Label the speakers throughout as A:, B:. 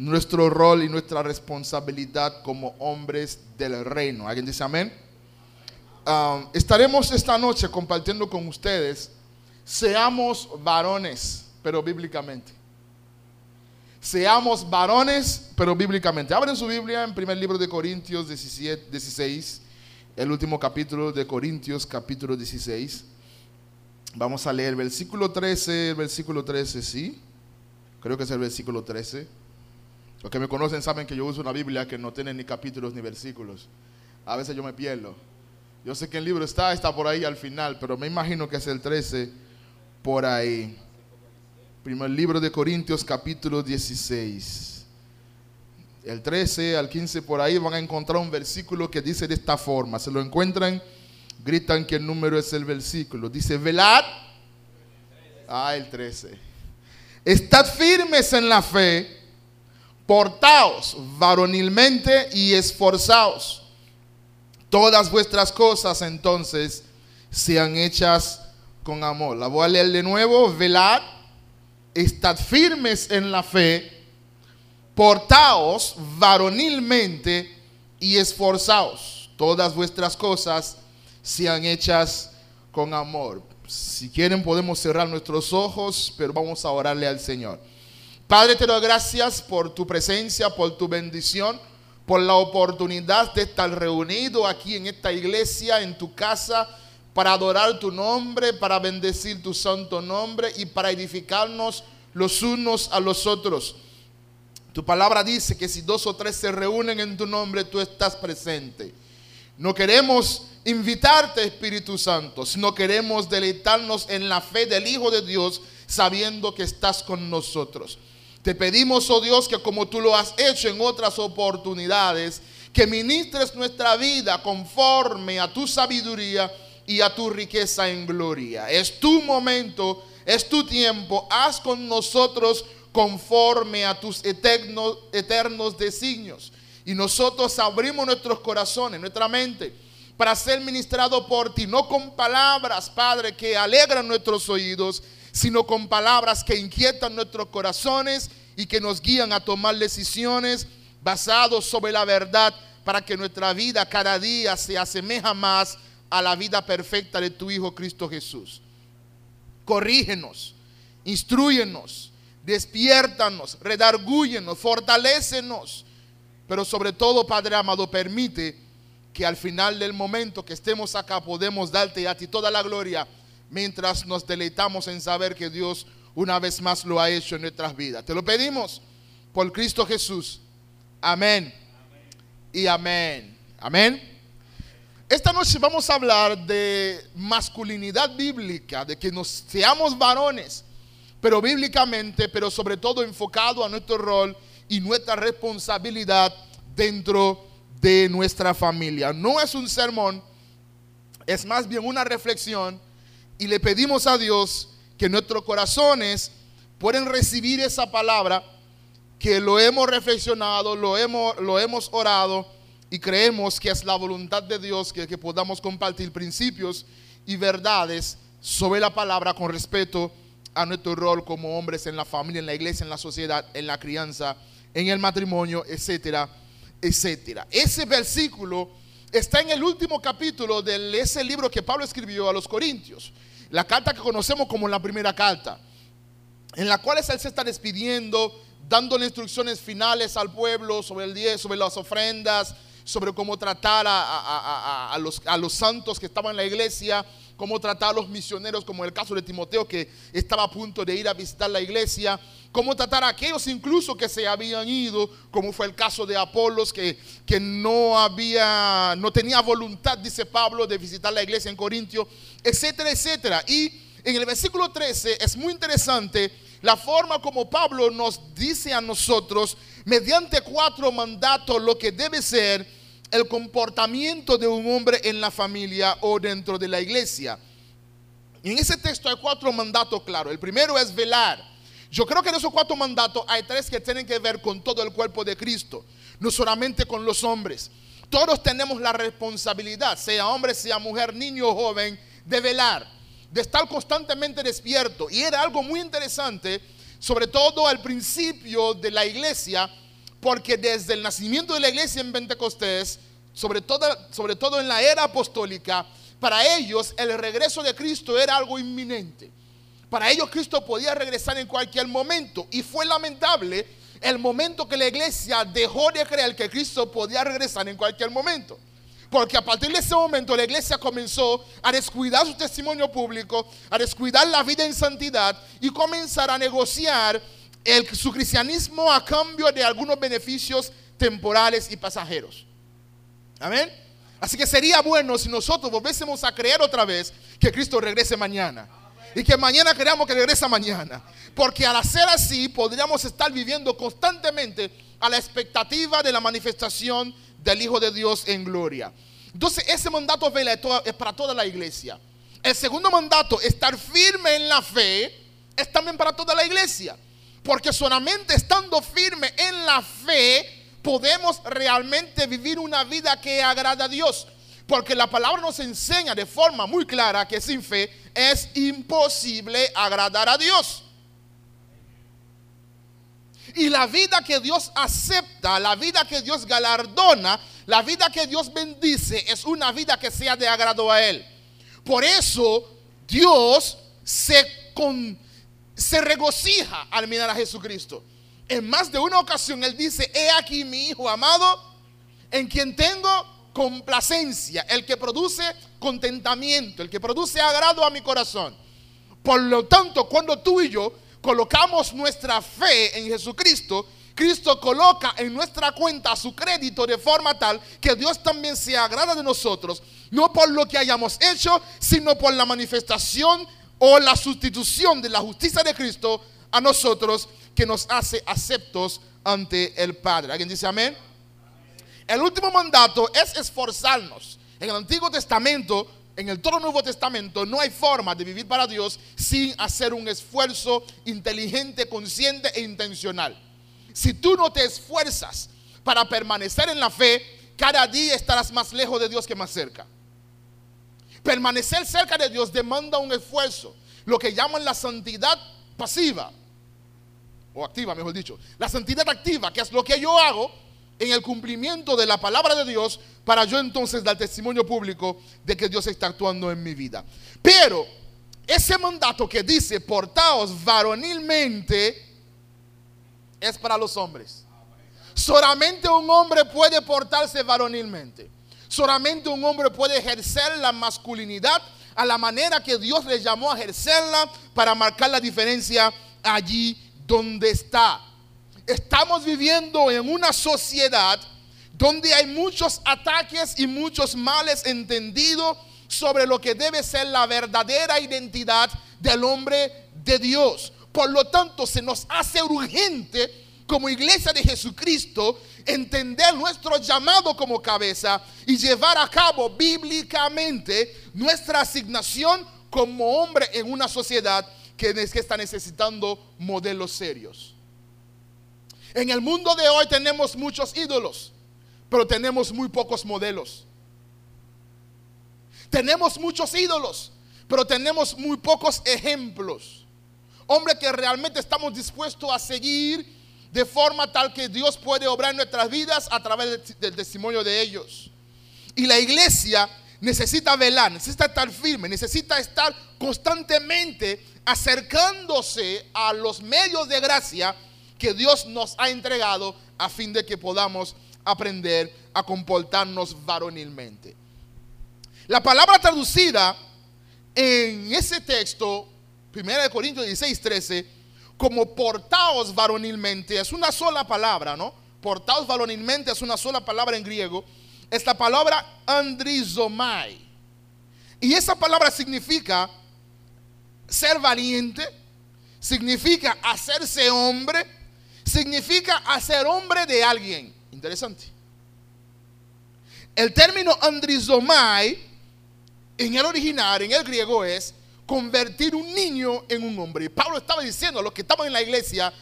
A: nuestro rol y nuestra responsabilidad como hombres del reino. ¿Alguien dice amén? Um, estaremos esta noche compartiendo con ustedes, seamos varones, pero bíblicamente. Seamos varones, pero bíblicamente. Abren su Biblia en primer libro de Corintios 17, 16, el último capítulo de Corintios, capítulo 16. Vamos a leer el versículo 13, el versículo 13, sí. Creo que es el versículo 13. Los que me conocen saben que yo uso una Biblia que no tiene ni capítulos ni versículos. A veces yo me pierdo. Yo sé que el libro está, está por ahí al final, pero me imagino que es el 13 por ahí. Primer libro de Corintios capítulo 16. El 13 al 15 por ahí van a encontrar un versículo que dice de esta forma. Se lo encuentran, gritan que el número es el versículo. Dice, velad. Ah, el 13. Estad firmes en la fe portaos varonilmente y esforzaos. Todas vuestras cosas entonces sean hechas con amor. La voy a leer de nuevo. Velad, estad firmes en la fe, portaos varonilmente y esforzaos. Todas vuestras cosas sean hechas con amor. Si quieren podemos cerrar nuestros ojos, pero vamos a orarle al Señor. Padre, te doy gracias por tu presencia, por tu bendición, por la oportunidad de estar reunido aquí en esta iglesia, en tu casa, para adorar tu nombre, para bendecir tu santo nombre y para edificarnos los unos a los otros. Tu palabra dice que si dos o tres se reúnen en tu nombre, tú estás presente. No queremos invitarte, Espíritu Santo, sino queremos deleitarnos en la fe del Hijo de Dios, sabiendo que estás con nosotros. Te pedimos, oh Dios, que como tú lo has hecho en otras oportunidades, que ministres nuestra vida conforme a tu sabiduría y a tu riqueza en gloria. Es tu momento, es tu tiempo. Haz con nosotros conforme a tus eternos, designios. Y nosotros abrimos nuestros corazones, nuestra mente, para ser ministrado por ti, no con palabras, Padre, que alegran nuestros oídos, sino con palabras que inquietan nuestros corazones y que nos guían a tomar decisiones basadas sobre la verdad para que nuestra vida cada día se asemeja más a la vida perfecta de tu Hijo Cristo Jesús. Corrígenos, instruyenos, despiértanos, redargúyenos, fortalécenos, pero sobre todo, Padre amado, permite que al final del momento que estemos acá podemos darte a ti toda la gloria mientras nos deleitamos en saber que Dios una vez más lo ha hecho en nuestras vidas. Te lo pedimos por Cristo Jesús. Amén. Y amén. Amén. Esta noche vamos a hablar de masculinidad bíblica, de que nos seamos varones, pero bíblicamente, pero sobre todo enfocado a nuestro rol y nuestra responsabilidad dentro de nuestra familia. No es un sermón, es más bien una reflexión y le pedimos a Dios que nuestros corazones pueden recibir esa palabra, que lo hemos reflexionado, lo hemos, lo hemos orado y creemos que es la voluntad de Dios que, que podamos compartir principios y verdades sobre la palabra con respeto a nuestro rol como hombres en la familia, en la iglesia, en la sociedad, en la crianza, en el matrimonio, etcétera, etcétera. Ese versículo está en el último capítulo de ese libro que Pablo escribió a los Corintios. La carta que conocemos como la primera carta, en la cual él se está despidiendo, dándole instrucciones finales al pueblo sobre el día, sobre las ofrendas, sobre cómo tratar a, los, a los santos que estaban en la iglesia, cómo tratar a los misioneros, como el caso de Timoteo que estaba a punto de ir a visitar la iglesia, cómo tratar a aquellos incluso que se habían ido, como fue el caso de Apolos que, que no había, no tenía voluntad, dice Pablo, de visitar la iglesia en Corintio, etcétera, etcétera. Y en el versículo 13 es muy interesante la forma como Pablo nos dice a nosotros, mediante cuatro mandatos, lo que debe ser el comportamiento de un hombre en la familia o dentro de la iglesia. Y en ese texto hay cuatro mandatos claros. El primero es velar. Yo creo que en esos cuatro mandatos hay tres que tienen que ver con todo el cuerpo de Cristo, no solamente con los hombres. Todos tenemos la responsabilidad, sea hombre, sea mujer, niño o joven, de velar, de estar constantemente despierto. Y era algo muy interesante, sobre todo al principio de la iglesia, porque desde el nacimiento de la iglesia en Pentecostés, sobre todo, sobre todo en la era apostólica, para ellos el regreso de Cristo era algo inminente. Para ellos Cristo podía regresar en cualquier momento y fue lamentable el momento que la iglesia dejó de creer que Cristo podía regresar en cualquier momento. Porque a partir de ese momento la iglesia comenzó a descuidar su testimonio público, a descuidar la vida en santidad y comenzar a negociar su cristianismo a cambio de algunos beneficios temporales y pasajeros. Amén. Así que sería bueno si nosotros volviésemos a creer otra vez que Cristo regrese mañana. Y que mañana creamos que regresa mañana. Porque al hacer así podríamos estar viviendo constantemente a la expectativa de la manifestación del Hijo de Dios en gloria. Entonces ese mandato es para toda la iglesia. El segundo mandato, estar firme en la fe, es también para toda la iglesia. Porque solamente estando firme en la fe podemos realmente vivir una vida que agrada a Dios. Porque la palabra nos enseña de forma muy clara que sin fe es imposible agradar a Dios. Y la vida que Dios acepta, la vida que Dios galardona, la vida que Dios bendice es una vida que sea de agrado a Él. Por eso Dios se, se regocija al mirar a Jesucristo en más de una ocasión Él dice, he aquí mi Hijo amado, en quien tengo complacencia, el que produce contentamiento, el que produce agrado a mi corazón. Por lo tanto, cuando tú y yo colocamos nuestra fe en Jesucristo, Cristo coloca en nuestra cuenta su crédito de forma tal que Dios también se agrada de nosotros, no por lo que hayamos hecho, sino por la manifestación o la sustitución de la justicia de Cristo a nosotros que nos hace aceptos ante el Padre. ¿Alguien dice amén? El último mandato es esforzarnos. En el Antiguo Testamento, en el todo Nuevo Testamento, no hay forma de vivir para Dios sin hacer un esfuerzo inteligente, consciente e intencional. Si tú no te esfuerzas para permanecer en la fe, cada día estarás más lejos de Dios que más cerca. Permanecer cerca de Dios demanda un esfuerzo, lo que llaman la santidad pasiva o activa, mejor dicho. La santidad activa, que es lo que yo hago en el cumplimiento de la palabra de Dios para yo entonces dar testimonio público de que Dios está actuando en mi vida. Pero ese mandato que dice portaos varonilmente es para los hombres. Solamente un hombre puede portarse varonilmente. Solamente un hombre puede ejercer la masculinidad a la manera que Dios le llamó a ejercerla para marcar la diferencia allí donde está. Estamos viviendo en una sociedad donde hay muchos ataques y muchos males entendidos sobre lo que debe ser la verdadera identidad del hombre de Dios. Por lo tanto, se nos hace urgente como iglesia de Jesucristo entender nuestro llamado como cabeza y llevar a cabo bíblicamente nuestra asignación como hombre en una sociedad que, está necesitando modelos serios. En el mundo de hoy tenemos muchos ídolos, pero tenemos muy pocos modelos. Tenemos muchos ídolos, pero tenemos muy pocos ejemplos. Hombre que realmente estamos dispuestos a seguir de forma tal que Dios puede obrar en nuestras vidas a través del testimonio de ellos. Y la iglesia necesita velar, necesita estar firme, necesita estar constantemente acercándose a los medios de gracia que Dios nos ha entregado a fin de que podamos aprender a comportarnos varonilmente. La palabra traducida en ese texto, 1 Corintios 16, 13, como portaos varonilmente, es una sola palabra, ¿no? Portaos varonilmente es una sola palabra en griego. Es la palabra andrizomai. Y esa palabra significa ser valiente, significa hacerse hombre, significa hacer hombre de alguien. Interesante. El término andrizomai en el original, en el griego, es convertir un niño en un hombre. Y Pablo estaba diciendo a los que estaban en la iglesia,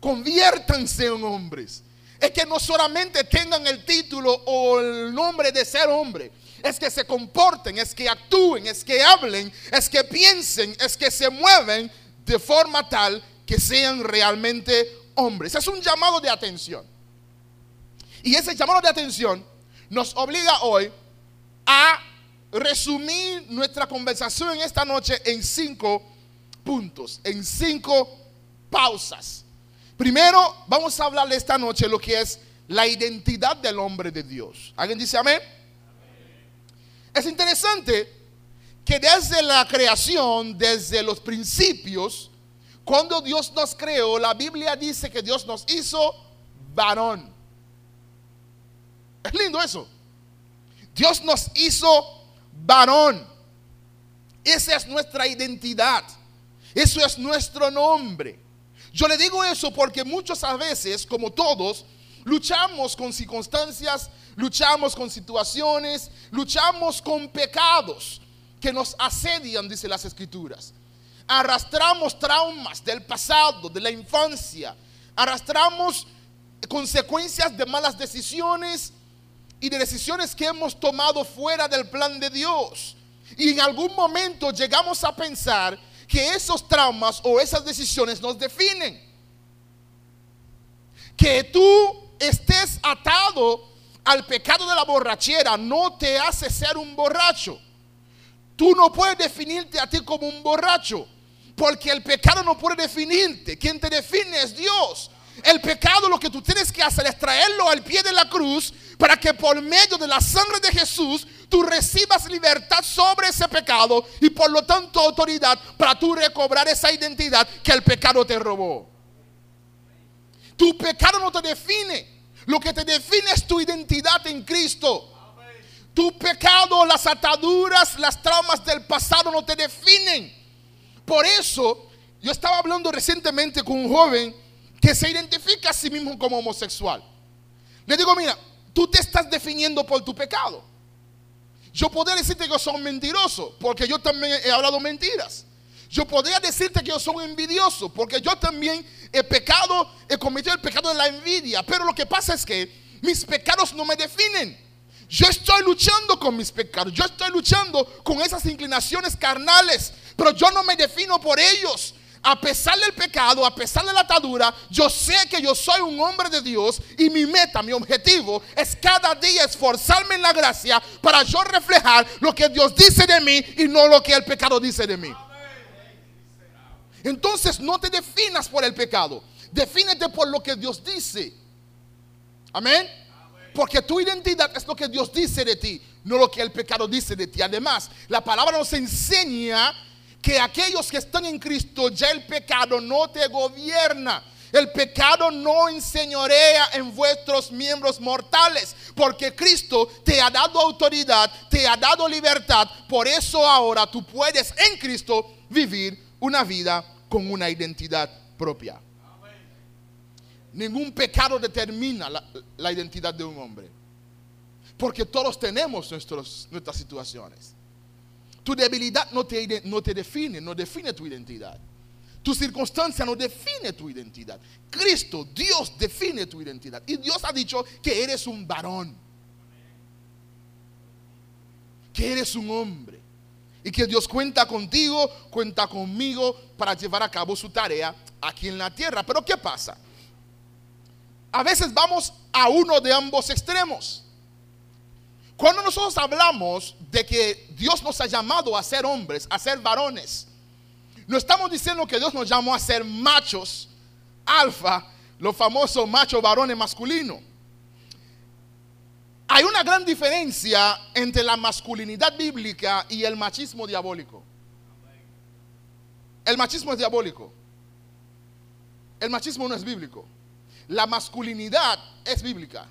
A: conviértanse en hombres. Es que no solamente tengan el título o el nombre de ser hombre, es que se comporten, es que actúen, es que hablen, es que piensen, es que se mueven de forma tal que sean realmente hombres. Es un llamado de atención. Y ese llamado de atención nos obliga hoy a resumir nuestra conversación en esta noche en cinco puntos, en cinco pausas. Primero, vamos a hablar esta noche lo que es la identidad del hombre de Dios. ¿Alguien dice amén? Es interesante que desde la creación, desde los principios, cuando Dios nos creó, la Biblia dice que Dios nos hizo varón. Es lindo eso. Dios nos hizo varón. Esa es nuestra identidad. Eso es nuestro nombre. Yo le digo eso porque muchas veces, como todos, luchamos con circunstancias, luchamos con situaciones, luchamos con pecados que nos asedian, dice las escrituras. Arrastramos traumas del pasado, de la infancia. Arrastramos consecuencias de malas decisiones y de decisiones que hemos tomado fuera del plan de Dios. Y en algún momento llegamos a pensar que esos traumas o esas decisiones nos definen. Que tú estés atado al pecado de la borrachera no te hace ser un borracho. Tú no puedes definirte a ti como un borracho, porque el pecado no puede definirte. Quien te define es Dios. El pecado lo que tú tienes que hacer es traerlo al pie de la cruz para que por medio de la sangre de Jesús tú recibas libertad sobre ese pecado y por lo tanto autoridad para tú recobrar esa identidad que el pecado te robó. Tu pecado no te define. Lo que te define es tu identidad en Cristo. Tu pecado, las ataduras, las traumas del pasado no te definen. Por eso, yo estaba hablando recientemente con un joven que se identifica a sí mismo como homosexual. Le digo, mira, tú te estás definiendo por tu pecado. Yo podría decirte que yo soy mentiroso, porque yo también he hablado mentiras. Yo podría decirte que yo soy envidioso, porque yo también he pecado, he cometido el pecado de la envidia. Pero lo que pasa es que mis pecados no me definen. Yo estoy luchando con mis pecados, yo estoy luchando con esas inclinaciones carnales, pero yo no me defino por ellos a pesar del pecado, a pesar de la atadura, yo sé que yo soy un hombre de Dios y mi meta, mi objetivo es cada día esforzarme en la gracia para yo reflejar lo que Dios dice de mí y no lo que el pecado dice de mí. Entonces no te definas por el pecado, defínete por lo que Dios dice. Amén. Porque tu identidad es lo que Dios dice de ti, no lo que el pecado dice de ti. Además, la palabra nos enseña que aquellos que están en Cristo ya el pecado no te gobierna. El pecado no enseñorea en vuestros miembros mortales, porque Cristo te ha dado autoridad, te ha dado libertad. Por eso ahora tú puedes en Cristo vivir una vida con una identidad propia. Ningún pecado determina la, identidad de un hombre, porque todos tenemos nuestras situaciones. Tu debilidad no te, define, no define tu identidad. Tu circunstancia no define tu identidad. Cristo, Dios define tu identidad. Y Dios ha dicho que eres un varón. Que eres un hombre. Y que Dios cuenta contigo, cuenta conmigo para llevar a cabo su tarea aquí en la tierra. Pero ¿qué pasa? A veces vamos a uno de ambos extremos. Cuando nosotros hablamos de que Dios nos ha llamado a ser hombres, a ser varones, no estamos diciendo que Dios nos llamó a ser machos, alfa, los famosos machos varones masculinos. Hay una gran diferencia entre la masculinidad bíblica y el machismo diabólico. El machismo es diabólico. El machismo no es bíblico. La masculinidad es bíblica.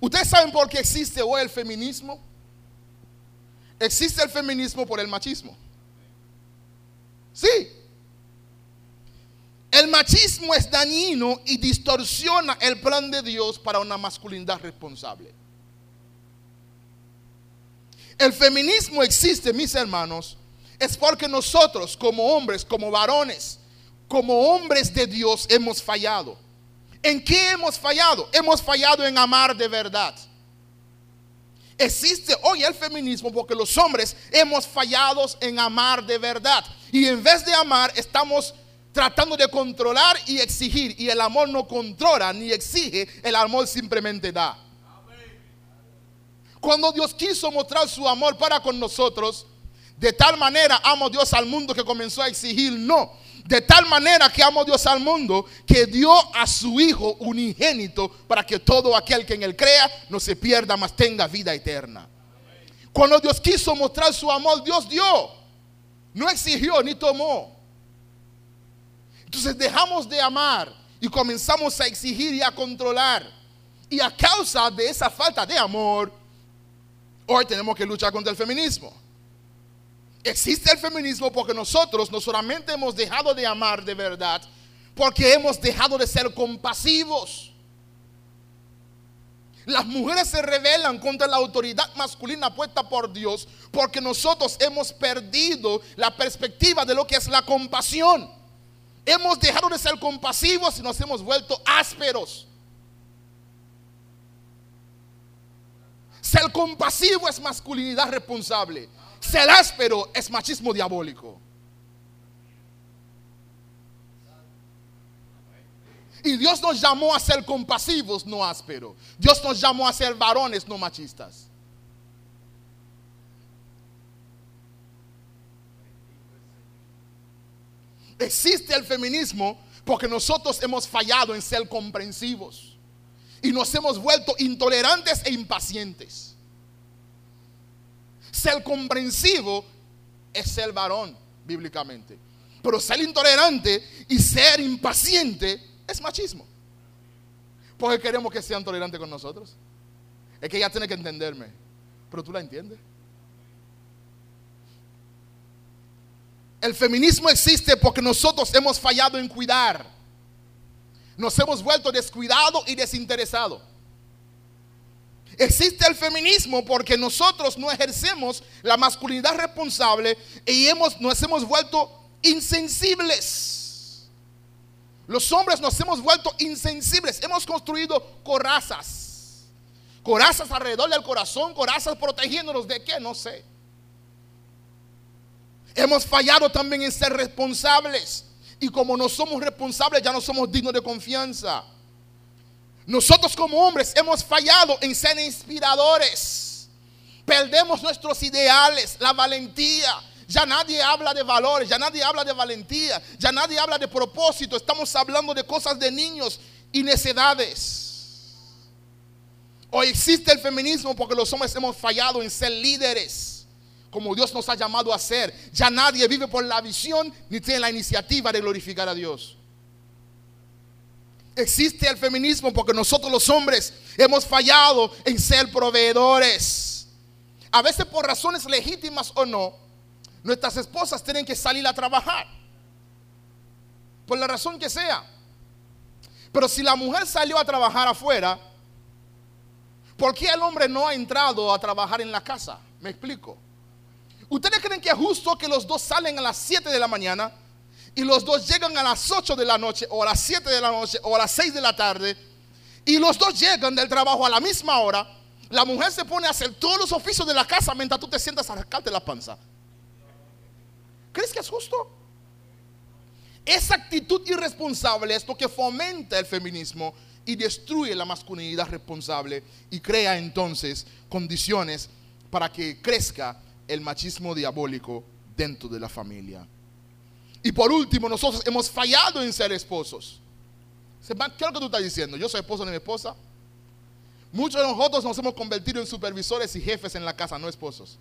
A: ¿Ustedes saben por qué existe hoy el feminismo? Existe el feminismo por el machismo. Sí. El machismo es dañino y distorsiona el plan de Dios para una masculinidad responsable. El feminismo existe, mis hermanos, es porque nosotros como hombres, como varones, como hombres de Dios hemos fallado. ¿En qué hemos fallado? Hemos fallado en amar de verdad. Existe hoy el feminismo porque los hombres hemos fallado en amar de verdad. Y en vez de amar, estamos tratando de controlar y exigir. Y el amor no controla ni exige, el amor simplemente da. Cuando Dios quiso mostrar su amor para con nosotros, de tal manera amó Dios al mundo que comenzó a exigir no. De tal manera que amó Dios al mundo que dio a su Hijo unigénito para que todo aquel que en él crea no se pierda, mas tenga vida eterna. Cuando Dios quiso mostrar su amor, Dios dio. No exigió ni tomó. Entonces dejamos de amar y comenzamos a exigir y a controlar. Y a causa de esa falta de amor, hoy tenemos que luchar contra el feminismo. Existe el feminismo porque nosotros no solamente hemos dejado de amar de verdad, porque hemos dejado de ser compasivos. Las mujeres se rebelan contra la autoridad masculina puesta por Dios porque nosotros hemos perdido la perspectiva de lo que es la compasión. Hemos dejado de ser compasivos y nos hemos vuelto ásperos. Ser compasivo es masculinidad responsable. Ser áspero es machismo diabólico. Y Dios nos llamó a ser compasivos, no ásperos. Dios nos llamó a ser varones, no machistas. Existe el feminismo porque nosotros hemos fallado en ser comprensivos y nos hemos vuelto intolerantes e impacientes. Ser comprensivo es ser varón, bíblicamente. Pero ser intolerante y ser impaciente es machismo. Porque queremos que sean tolerantes con nosotros. Es que ella tiene que entenderme. Pero tú la entiendes. El feminismo existe porque nosotros hemos fallado en cuidar. Nos hemos vuelto descuidado y desinteresado. Existe el feminismo porque nosotros no ejercemos la masculinidad responsable y hemos, nos hemos vuelto insensibles. Los hombres nos hemos vuelto insensibles. Hemos construido corazas. Corazas alrededor del corazón, corazas protegiéndonos de qué, no sé. Hemos fallado también en ser responsables. Y como no somos responsables, ya no somos dignos de confianza. Nosotros como hombres hemos fallado en ser inspiradores. Perdemos nuestros ideales, la valentía. Ya nadie habla de valores, ya nadie habla de valentía, ya nadie habla de propósito. Estamos hablando de cosas de niños y necedades. Hoy existe el feminismo porque los hombres hemos fallado en ser líderes, como Dios nos ha llamado a ser. Ya nadie vive por la visión ni tiene la iniciativa de glorificar a Dios. Existe el feminismo porque nosotros los hombres hemos fallado en ser proveedores. A veces por razones legítimas o no, nuestras esposas tienen que salir a trabajar. Por la razón que sea. Pero si la mujer salió a trabajar afuera, ¿por qué el hombre no ha entrado a trabajar en la casa? Me explico. ¿Ustedes creen que es justo que los dos salen a las 7 de la mañana? Y los dos llegan a las 8 de la noche o a las 7 de la noche o a las 6 de la tarde y los dos llegan del trabajo a la misma hora, la mujer se pone a hacer todos los oficios de la casa mientras tú te sientas a rascarte la panza. ¿Crees que es justo? Esa actitud irresponsable es lo que fomenta el feminismo y destruye la masculinidad responsable y crea entonces condiciones para que crezca el machismo diabólico dentro de la familia. Y por último, nosotros hemos fallado en ser esposos. ¿Qué es lo que tú estás diciendo? Yo soy esposo de mi esposa. Muchos de nosotros nos hemos convertido en supervisores y jefes en la casa, no esposos.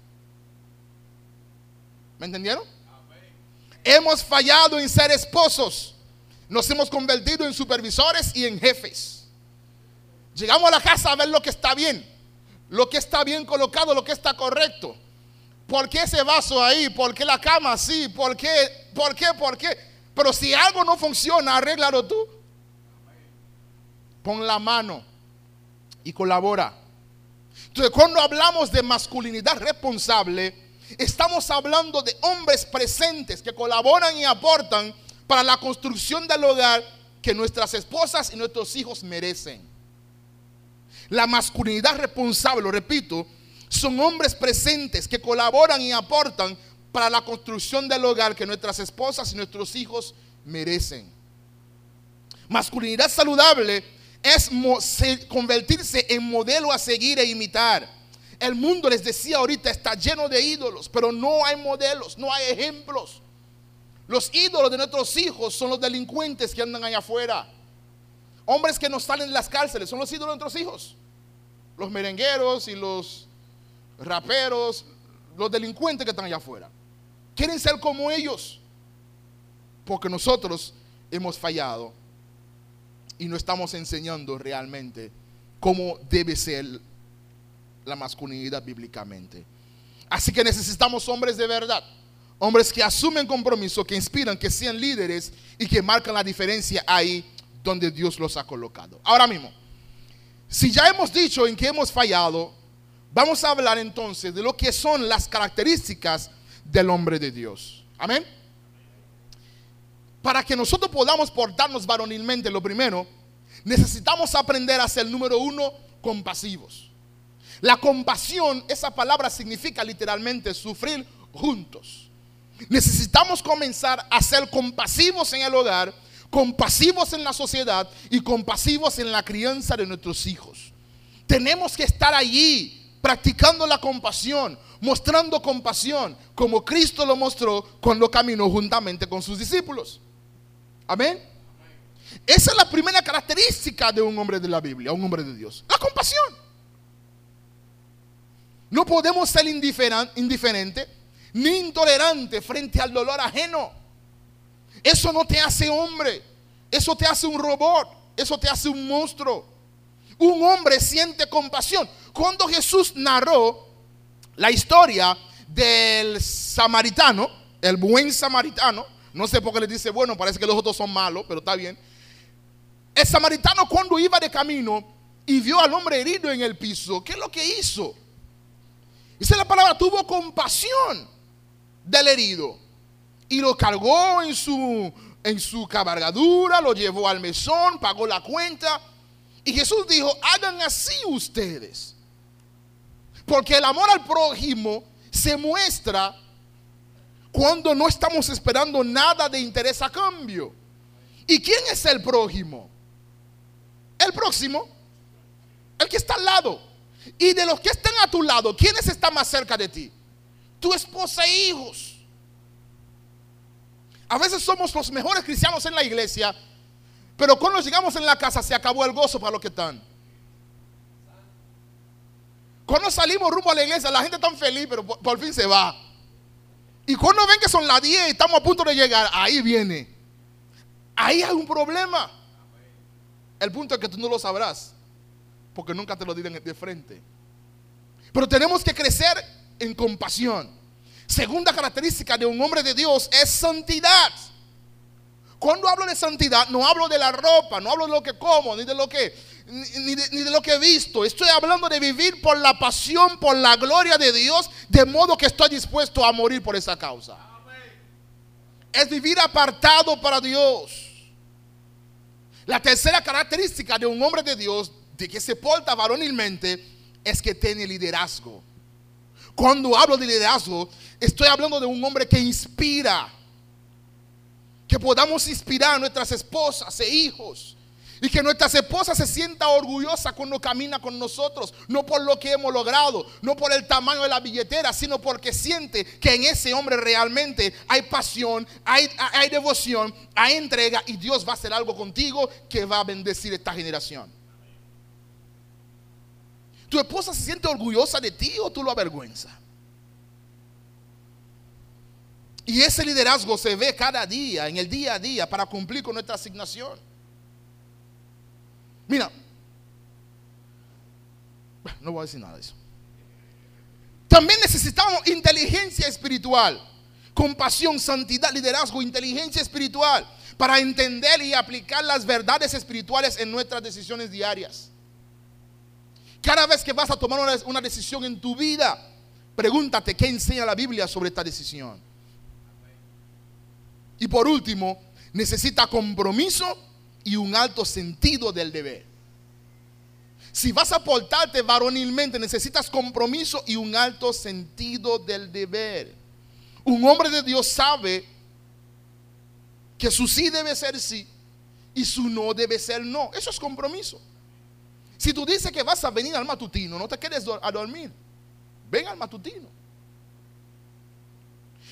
A: ¿Me entendieron? Hemos fallado en ser esposos. Nos hemos convertido en supervisores y en jefes. Llegamos a la casa a ver lo que está bien, lo que está bien colocado, lo que está correcto. ¿Por qué ese vaso ahí? ¿Por qué la cama así? ¿Por qué? ¿Por qué? ¿Por qué? Pero si algo no funciona, arréglalo tú. Pon la mano y colabora. Entonces, cuando hablamos de masculinidad responsable, estamos hablando de hombres presentes que colaboran y aportan para la construcción del hogar que nuestras esposas y nuestros hijos merecen. La masculinidad responsable, lo repito, son hombres presentes que colaboran y aportan para la construcción del hogar que nuestras esposas y nuestros hijos merecen. Masculinidad saludable es convertirse en modelo a seguir e imitar. El mundo, les decía ahorita, está lleno de ídolos, pero no hay modelos, no hay ejemplos. Los ídolos de nuestros hijos son los delincuentes que andan allá afuera. Hombres que no salen de las cárceles son los ídolos de nuestros hijos. Los merengueros y los raperos, los delincuentes que están allá afuera. Quieren ser como ellos. Porque nosotros hemos fallado y no estamos enseñando realmente cómo debe ser la masculinidad bíblicamente. Así que necesitamos hombres de verdad, hombres que asumen compromiso, que inspiran, que sean líderes y que marcan la diferencia ahí donde Dios los ha colocado. Ahora mismo, si ya hemos dicho en que hemos fallado, vamos a hablar entonces de lo que son las características del hombre de Dios. Amén para que nosotros podamos portarnos varonilmente, lo primero, necesitamos aprender a ser, número uno, compasivos. La compasión, esa palabra significa literalmente sufrir juntos. Necesitamos comenzar a ser compasivos en el hogar, compasivos en la sociedad y compasivos en la crianza de nuestros hijos. Tenemos que estar allí practicando la compasión, mostrando compasión, como Cristo lo mostró cuando caminó juntamente con sus discípulos. Amén. Esa es la primera característica de un hombre de la Biblia, un hombre de Dios. La compasión. No podemos ser indiferente ni intolerante frente al dolor ajeno. Eso no te hace hombre. Eso te hace un robot. Eso te hace un monstruo. Un hombre siente compasión. Cuando Jesús narró la historia del samaritano, el buen samaritano, no sé por qué le dice, bueno, parece que los otros son malos, pero está bien. El samaritano cuando iba de camino y vio al hombre herido en el piso, ¿qué es lo que hizo? Dice la palabra, tuvo compasión del herido y lo cargó en su, en su cabalgadura, lo llevó al mesón, pagó la cuenta. Y Jesús dijo, hagan así ustedes. Porque el amor al prójimo se muestra cuando no estamos esperando nada de interés a cambio. ¿Y quién es el prójimo? El próximo, el que está al lado. Y de los que están a tu lado, ¿quiénes están más cerca de ti? Tu esposa e hijos. A veces somos los mejores cristianos en la iglesia, pero cuando llegamos en la casa se acabó el gozo para los que están. Cuando salimos rumbo a la iglesia, la gente está feliz, pero por fin se va. Y cuando ven que son las 10 y estamos a punto de llegar, ahí viene. Ahí hay un problema. El punto es que tú no lo sabrás, porque nunca te lo dirán de frente. Pero tenemos que crecer en compasión. Segunda característica de un hombre de Dios es santidad. Cuando hablo de santidad, no hablo de la ropa, no hablo de lo que como, ni de lo que ni de, lo que he visto. Estoy hablando de vivir por la pasión, por la gloria de Dios, de modo que estoy dispuesto a morir por esa causa. Es vivir apartado para Dios. La tercera característica de un hombre de Dios, de que se porta varonilmente, es que tiene liderazgo. Cuando hablo de liderazgo, estoy hablando de un hombre que inspira. Que podamos inspirar a nuestras esposas e hijos y que nuestras esposas se sienta orgullosa cuando camina con nosotros, no por lo que hemos logrado, no por el tamaño de la billetera, sino porque siente que en ese hombre realmente hay pasión, hay, hay devoción, hay entrega y Dios va a hacer algo contigo que va a bendecir esta generación. ¿Tu esposa se siente orgullosa de ti o tú lo avergüenza? Y ese liderazgo se ve cada día, en el día a día, para cumplir con nuestra asignación. Mira, no voy a decir nada de eso. También necesitamos inteligencia espiritual, compasión, santidad, liderazgo, inteligencia espiritual para entender y aplicar las verdades espirituales en nuestras decisiones diarias. Cada vez que vas a tomar una, decisión en tu vida, pregúntate qué enseña la Biblia sobre esta decisión. Y por último, necesita compromiso y un alto sentido del deber. Si vas a portarte varonilmente, necesitas compromiso y un alto sentido del deber. Un hombre de Dios sabe que su sí debe ser sí y su no debe ser no. Eso es compromiso. Si tú dices que vas a venir al matutino, no te quedes a dormir. Ven al matutino.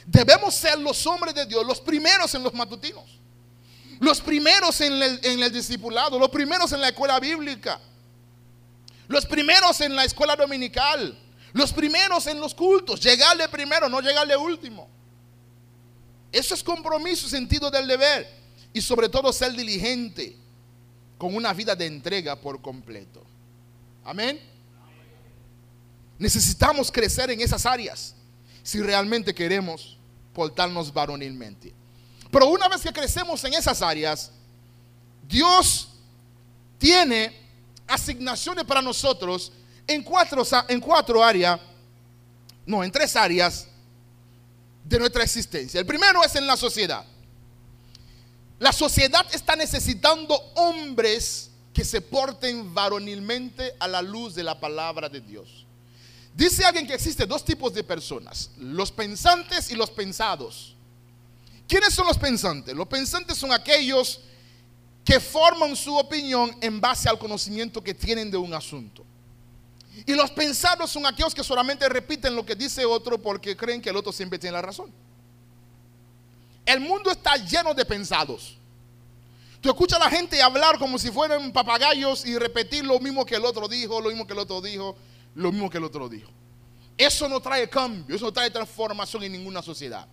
A: Debemos ser los hombres de Dios, los primeros en los matutinos, los primeros en el, discipulado, los primeros en la escuela bíblica, los primeros en la escuela dominical, los primeros en los cultos, llegarle primero, no llegarle último. Eso es compromiso, sentido del deber y sobre todo ser diligente con una vida de entrega por completo. Amén. Necesitamos crecer en esas áreas si realmente queremos portarnos varonilmente. Pero una vez que crecemos en esas áreas, Dios tiene asignaciones para nosotros en cuatro, en cuatro áreas, no, en tres áreas de nuestra existencia. El primero es en la sociedad. La sociedad está necesitando hombres que se porten varonilmente a la luz de la palabra de Dios. Dice alguien que existen dos tipos de personas, los pensantes y los pensados. ¿Quiénes son los pensantes? Los pensantes son aquellos que forman su opinión en base al conocimiento que tienen de un asunto. Y los pensados son aquellos que solamente repiten lo que dice otro porque creen que el otro siempre tiene la razón. El mundo está lleno de pensados. Tú escuchas a la gente hablar como si fueran papagayos y repetir lo mismo que el otro dijo, lo mismo que el otro dijo, lo mismo que el otro dijo. Eso no trae cambio, eso no trae transformación en ninguna sociedad.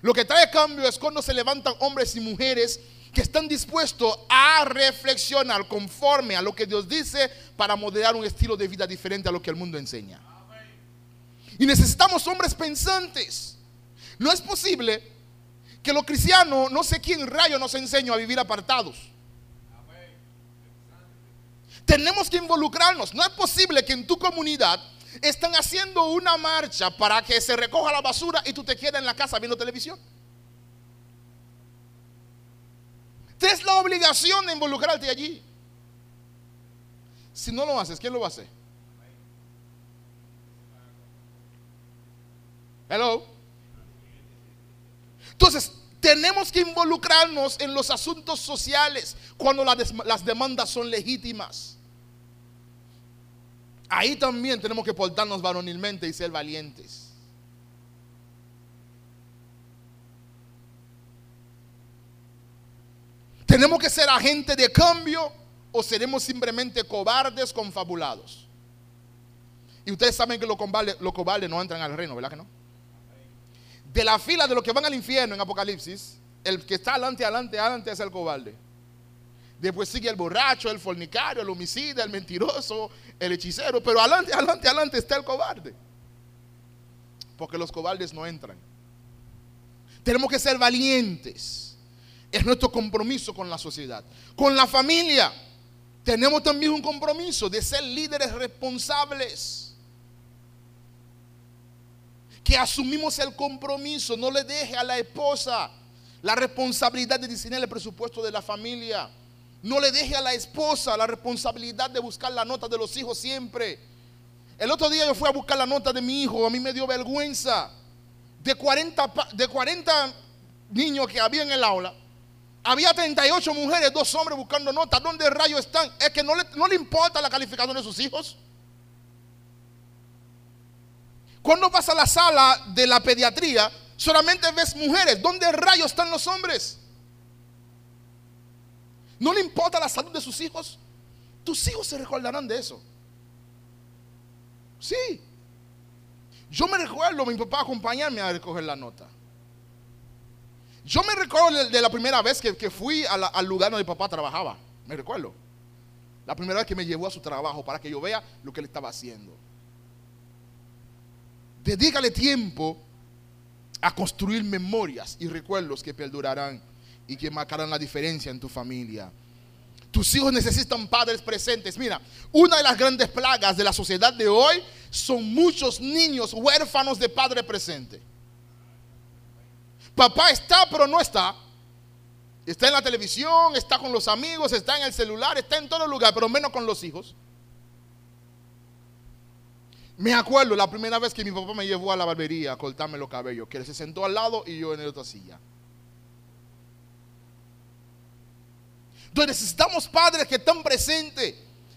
A: Lo que trae cambio es cuando se levantan hombres y mujeres que están dispuestos a reflexionar conforme a lo que Dios dice para modelar un estilo de vida diferente a lo que el mundo enseña. Y necesitamos hombres pensantes. No es posible que los cristianos, no sé quién rayo nos enseñó a vivir apartados. Tenemos que involucrarnos. No es posible que en tu comunidad están haciendo una marcha para que se recoja la basura y tú te quedes en la casa viendo televisión. Tienes la obligación de involucrarte allí. Si no lo haces, ¿quién lo va a hacer? Hello. Entonces, tenemos que involucrarnos en los asuntos sociales cuando las demandas son legítimas. Ahí también tenemos que portarnos varonilmente y ser valientes. ¿Tenemos que ser agentes de cambio o seremos simplemente cobardes confabulados? Y ustedes saben que los cobardes, no entran al reino, ¿verdad que no? De la fila de los que van al infierno en Apocalipsis, el que está adelante, adelante, adelante es el cobarde. Después sigue el borracho, el fornicario, el homicida, el mentiroso, el hechicero. Pero adelante, adelante, adelante está el cobarde. Porque los cobardes no entran. Tenemos que ser valientes. Es nuestro compromiso con la sociedad. Con la familia. Tenemos también un compromiso de ser líderes responsables. Que asumimos el compromiso. No le deje a la esposa la responsabilidad de diseñar el presupuesto de la familia. No le deje a la esposa la responsabilidad de buscar la nota de los hijos siempre. El otro día yo fui a buscar la nota de mi hijo. A mí me dio vergüenza. De 40, de 40 niños que había en el aula, había 38 mujeres, dos hombres buscando notas. ¿Dónde rayos están? Es que no le, no le importa la calificación de sus hijos. Cuando vas a la sala de la pediatría, solamente ves mujeres. ¿Dónde rayos están los hombres? ¿No le importa la salud de sus hijos? Tus hijos se recordarán de eso. Sí. Yo me recuerdo mi papá acompañarme a recoger la nota. Yo me recuerdo de la primera vez que, fui al lugar donde mi papá trabajaba. Me recuerdo. La primera vez que me llevó a su trabajo para que yo vea lo que él estaba haciendo. Dedícale tiempo a construir memorias y recuerdos que perdurarán y que marcarán la diferencia en tu familia. Tus hijos necesitan padres presentes. Mira, una de las grandes plagas de la sociedad de hoy son muchos niños huérfanos de padre presente. Papá está, pero no está. Está en la televisión, está con los amigos, está en el celular, está en todo lugar, pero menos con los hijos. Me acuerdo la primera vez que mi papá me llevó a la barbería a cortarme los cabellos, que él se sentó al lado y yo en la otra silla. Entonces necesitamos padres que estén presentes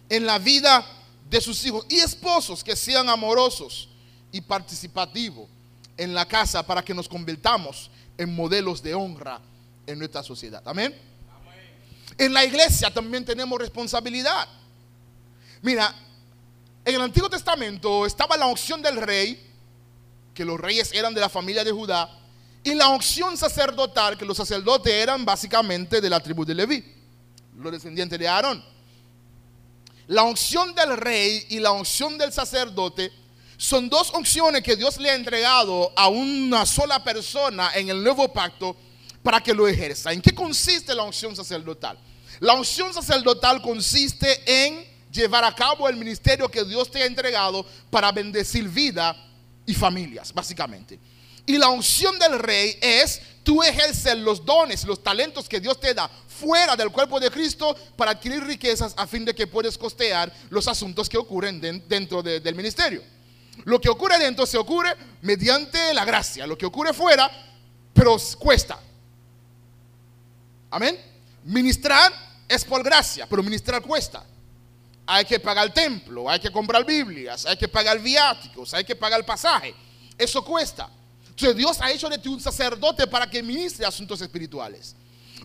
A: en la vida de sus hijos y esposos que sean amorosos y participativos en la casa para que nos convirtamos en modelos de honra en nuestra sociedad. Amén. En la iglesia también tenemos responsabilidad. Mira, en el Antiguo Testamento estaba la unción del rey, que los reyes eran de la familia de Judá, y la unción sacerdotal, que los sacerdotes eran básicamente de la tribu de Leví, los descendientes de Aarón. La unción del rey y la unción del sacerdote son dos unciones que Dios le ha entregado a una sola persona en el nuevo pacto para que lo ejerza. ¿En qué consiste la unción sacerdotal? La unción sacerdotal consiste en llevar a cabo el ministerio que Dios te ha entregado para bendecir vida y familias, básicamente. Y la unción del rey es tú ejercer los dones, los talentos que Dios te da fuera del cuerpo de Cristo para adquirir riquezas a fin de que puedas costear los asuntos que ocurren dentro del ministerio. Lo que ocurre dentro se ocurre mediante la gracia. Lo que ocurre fuera, pero cuesta. Amén. Ministrar es por gracia, pero ministrar cuesta. Hay que pagar el templo, hay que comprar Biblias, hay que pagar viáticos, hay que pagar el pasaje. Eso cuesta. Entonces Dios ha hecho de ti un sacerdote para que ministre asuntos espirituales.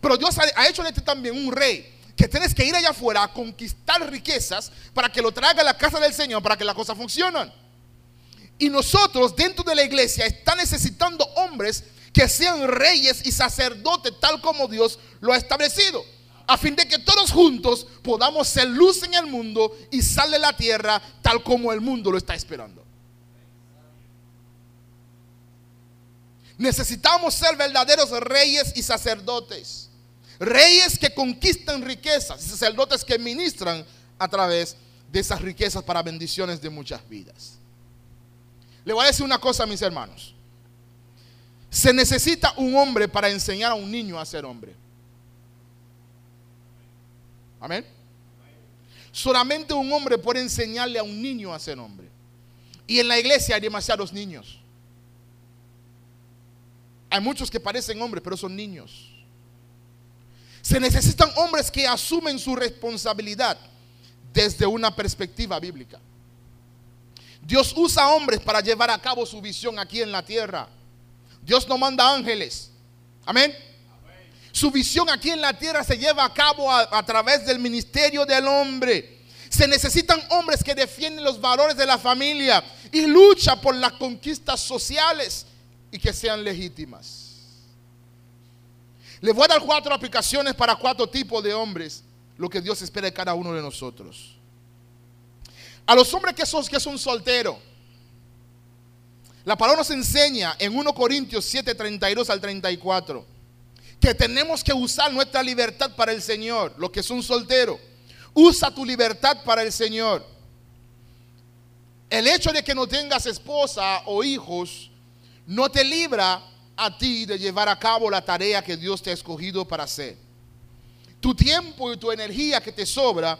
A: Pero Dios ha hecho de ti también un rey que tienes que ir allá afuera a conquistar riquezas para que lo traiga a la casa del Señor para que las cosas funcionen. Y nosotros dentro de la iglesia está necesitando hombres que sean reyes y sacerdotes tal como Dios lo ha establecido. A fin de que todos juntos podamos ser luz en el mundo y sal de la tierra tal como el mundo lo está esperando. Necesitamos ser verdaderos reyes y sacerdotes. Reyes que conquistan riquezas y sacerdotes que ministran a través de esas riquezas para bendiciones de muchas vidas. Le voy a decir una cosa, mis hermanos. Se necesita un hombre para enseñar a un niño a ser hombre. Amén. Solamente un hombre puede enseñarle a un niño a ser hombre. Y en la iglesia hay demasiados niños. Hay muchos que parecen hombres, pero son niños. Se necesitan hombres que asumen su responsabilidad desde una perspectiva bíblica. Dios usa hombres para llevar a cabo su visión aquí en la tierra. Dios no manda ángeles. Amén. Su visión aquí en la tierra se lleva a cabo a, través del ministerio del hombre. Se necesitan hombres que defienden los valores de la familia y luchan por las conquistas sociales y que sean legítimas. Les voy a dar cuatro aplicaciones para cuatro tipos de hombres, lo que Dios espera de cada uno de nosotros. A los hombres que son, que son solteros. La palabra nos enseña en 1 Corintios 7, 32 al 34 que tenemos que usar nuestra libertad para el Señor. Los que son solteros, usa tu libertad para el Señor. El hecho de que no tengas esposa o hijos no te libra a ti de llevar a cabo la tarea que Dios te ha escogido para hacer. Tu tiempo y tu energía que te sobra,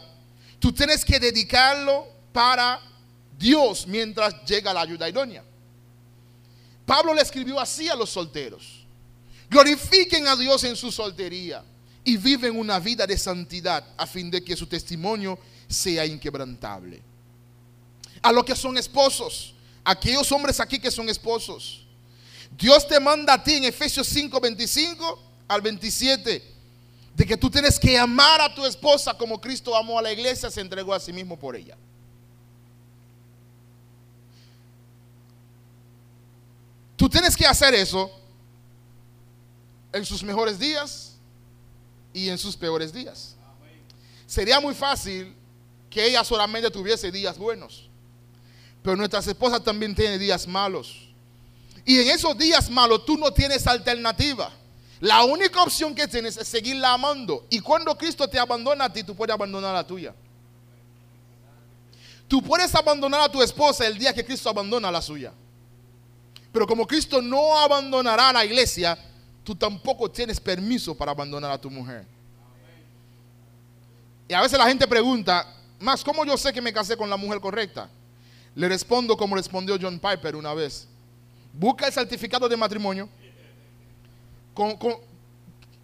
A: tú tienes que dedicarlo para Dios mientras llega la ayuda idónea. Pablo le escribió así a los solteros. Glorifiquen a Dios en su soltería y viven una vida de santidad a fin de que su testimonio sea inquebrantable. A los que son esposos, aquellos hombres aquí que son esposos, Dios te manda a ti en Efesios 5, 25 al 27, de que tú tienes que amar a tu esposa como Cristo amó a la iglesia, se entregó a sí mismo por ella. Tú tienes que hacer eso en sus mejores días y en sus peores días. Sería muy fácil que ella solamente tuviese días buenos. Pero nuestras esposas también tienen días malos. Y en esos días malos tú no tienes alternativa. La única opción que tienes es seguirla amando. Y cuando Cristo te abandona a ti, tú puedes abandonar la tuya. Tú puedes abandonar a tu esposa el día que Cristo abandona la suya. Pero como Cristo no abandonará a la iglesia, tú tampoco tienes permiso para abandonar a tu mujer. Y a veces la gente pregunta, más, ¿cómo yo sé que me casé con la mujer correcta? Le respondo como respondió John Piper una vez. Busca el certificado de matrimonio.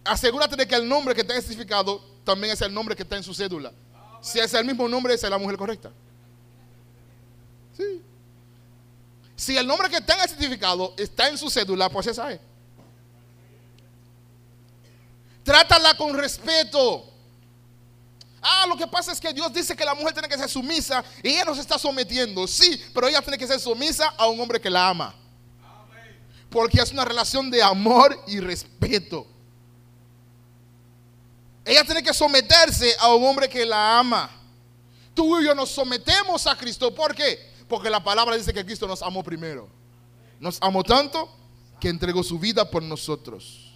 A: asegúrate de que el nombre que está certificado también es el nombre que está en su cédula. Si es el mismo nombre, esa es la mujer correcta. Sí. Si el nombre que está en el certificado está en su cédula, pues esa es. Trátala con respeto. Ah, lo que pasa es que Dios dice que la mujer tiene que ser sumisa y ella no se está sometiendo. Sí, pero ella tiene que ser sumisa a un hombre que la ama. Porque es una relación de amor y respeto. Ella tiene que someterse a un hombre que la ama. Tú y yo nos sometemos a Cristo. ¿Por qué? Porque la palabra dice que Cristo nos amó primero. Nos amó tanto que entregó su vida por nosotros.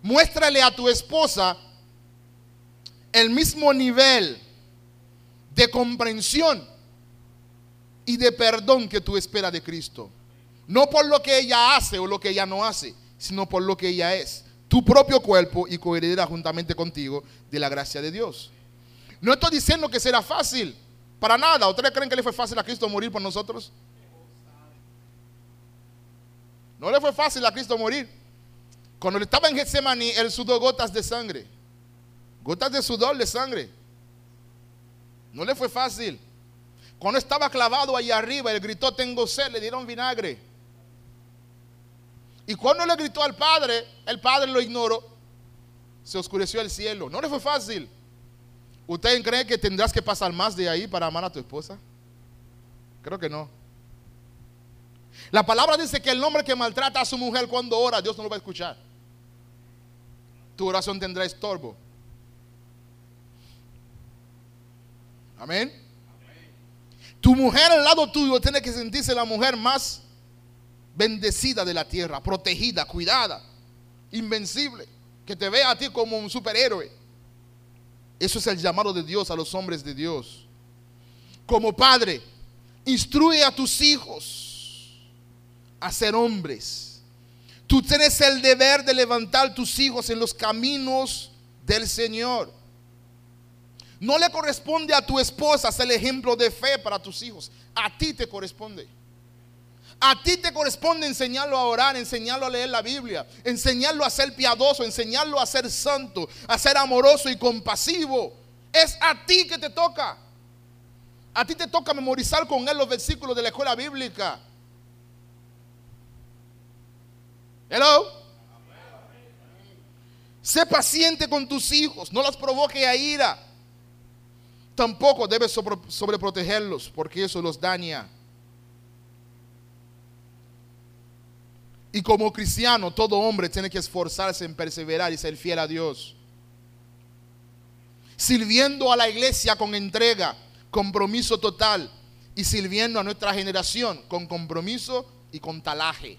A: Muéstrale a tu esposa el mismo nivel de comprensión y de perdón que tú esperas de Cristo. No por lo que ella hace o lo que ella no hace, sino por lo que ella es. Tu propio cuerpo y coheredera juntamente contigo de la gracia de Dios. No estoy diciendo que será fácil, para nada. ¿Ustedes creen que le fue fácil a Cristo morir por nosotros? No le fue fácil a Cristo morir. Cuando estaba en Getsemaní, él sudó gotas de sangre. Gotas de sudor de sangre. No le fue fácil. Cuando estaba clavado ahí arriba, él gritó, tengo sed, le dieron vinagre. Y cuando le gritó al padre, el padre lo ignoró. Se oscureció el cielo. No le fue fácil. ¿Usted cree que tendrás que pasar más de ahí para amar a tu esposa? Creo que no. La palabra dice que el hombre que maltrata a su mujer cuando ora, Dios no lo va a escuchar. Tu oración tendrá estorbo. Amén. Tu mujer al lado tuyo tiene que sentirse la mujer más bendecida de la tierra, protegida, cuidada, invencible, que te vea a ti como un superhéroe. Eso es el llamado de Dios a los hombres de Dios. Como padre, instruye a tus hijos a ser hombres. Tú tienes el deber de levantar tus hijos en los caminos del Señor. No le corresponde a tu esposa ser el ejemplo de fe para tus hijos. A ti te corresponde. A ti te corresponde enseñarlo a orar, enseñarlo a leer la Biblia, enseñarlo a ser piadoso, enseñarlo a ser santo, a ser amoroso y compasivo. Es a ti que te toca. A ti te toca memorizar con él los versículos de la escuela bíblica. Hello. Sé paciente con tus hijos, no los provoque a ira. Tampoco debes sobreprotegerlos porque eso los daña. Y como cristiano, todo hombre tiene que esforzarse en perseverar y ser fiel a Dios. Sirviendo a la iglesia con entrega, compromiso total. Y sirviendo a nuestra generación con compromiso y con talaje.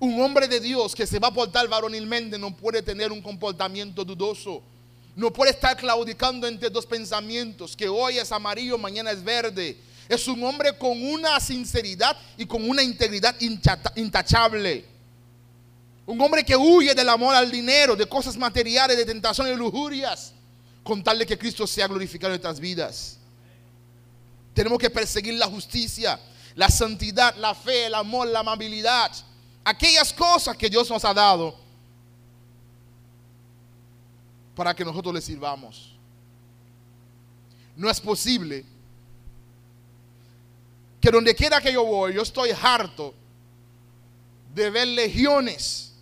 A: Un hombre de Dios que se va a portar varonilmente no puede tener un comportamiento dudoso. No puede estar claudicando entre dos pensamientos, que hoy es amarillo, mañana es verde es un hombre con una sinceridad y con una integridad intachable. Un hombre que huye del amor al dinero, de cosas materiales, de tentaciones y lujurias, con tal de que Cristo sea glorificado en nuestras vidas. Tenemos que perseguir la justicia, la santidad, la fe, el amor, la amabilidad, aquellas cosas que Dios nos ha dado para que nosotros le sirvamos. No es posible que donde quiera que yo voy, yo estoy harto de ver legiones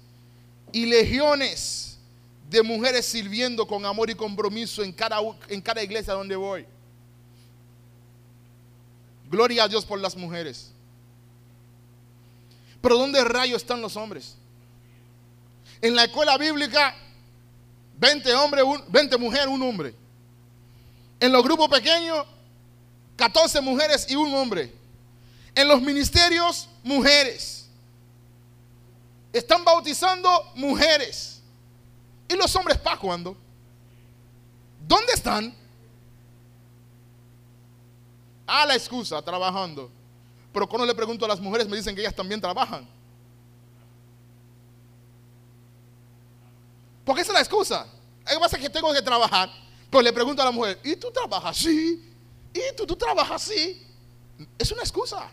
A: y legiones de mujeres sirviendo con amor y compromiso en cada, en cada iglesia donde voy. Gloria a Dios por las mujeres. Pero ¿dónde rayos están los hombres? En la escuela bíblica, 20 hombres, 20 mujeres, un hombre. En los grupos pequeños, 14 mujeres y un hombre. En los ministerios, mujeres. Están bautizando mujeres. ¿Y los hombres para cuándo? ¿Dónde están? A la excusa, trabajando. Pero cuando le pregunto a las mujeres, me dicen que ellas también trabajan. Porque esa es la excusa. Lo que pasa es que tengo que trabajar. Pero le pregunto a la mujer, ¿y tú trabajas así? ¿Y tú, tú trabajas así? Es una excusa.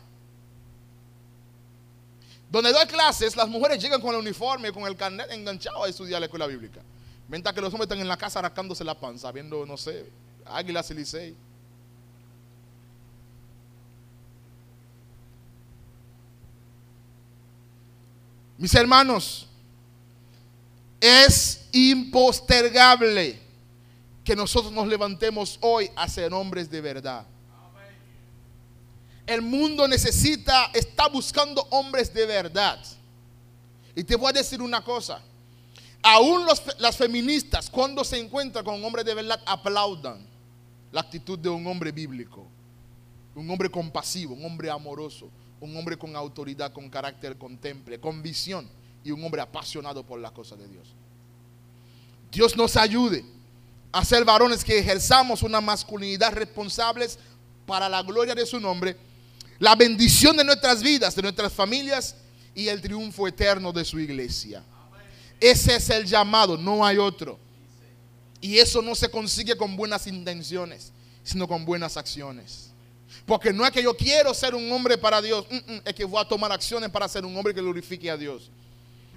A: Donde doy clases, las mujeres llegan con el uniforme, con el carnet enganchado a estudiar la escuela bíblica. Mientras que los hombres están en la casa arrancándose la panza, viendo, no sé, águilas y licey. Mis hermanos, es impostergable que nosotros nos levantemos hoy a ser hombres de verdad. El mundo necesita, está buscando hombres de verdad. Y te voy a decir una cosa. Aún las feministas, cuando se encuentran con un hombre de verdad, aplaudan la actitud de un hombre bíblico. Un hombre compasivo, un hombre amoroso, un hombre con autoridad, con carácter, con temple, con visión y un hombre apasionado por las cosas de Dios. Dios nos ayude a ser varones que ejerzamos una masculinidad responsables para la gloria de su nombre, la bendición de nuestras vidas, de nuestras familias y el triunfo eterno de su iglesia. Ese es el llamado, no hay otro. Y eso no se consigue con buenas intenciones, sino con buenas acciones. Porque no es que yo quiero ser un hombre para Dios, mm, mm, es que voy a tomar acciones para ser un hombre que glorifique a Dios.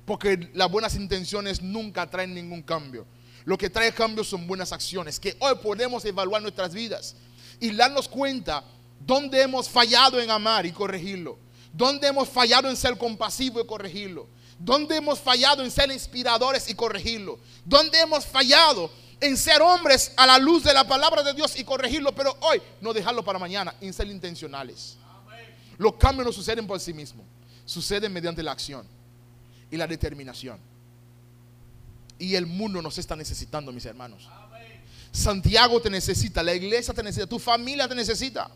A: Porque las buenas intenciones nunca traen ningún cambio. Lo que trae cambio son buenas acciones, que hoy podemos evaluar nuestras vidas y darnos cuenta dónde hemos fallado en amar y corregirlo. Dónde hemos fallado en ser compasivo y corregirlo. Dónde hemos fallado en ser inspiradores y corregirlo. Dónde hemos fallado en ser hombres a la luz de la palabra de Dios y corregirlo, pero hoy no dejarlo para mañana, en ser intencionales. Los cambios no suceden por sí mismos, suceden mediante la acción y la determinación. Y el mundo nos está necesitando, mis hermanos. Santiago te necesita, la iglesia te necesita, tu familia te necesita.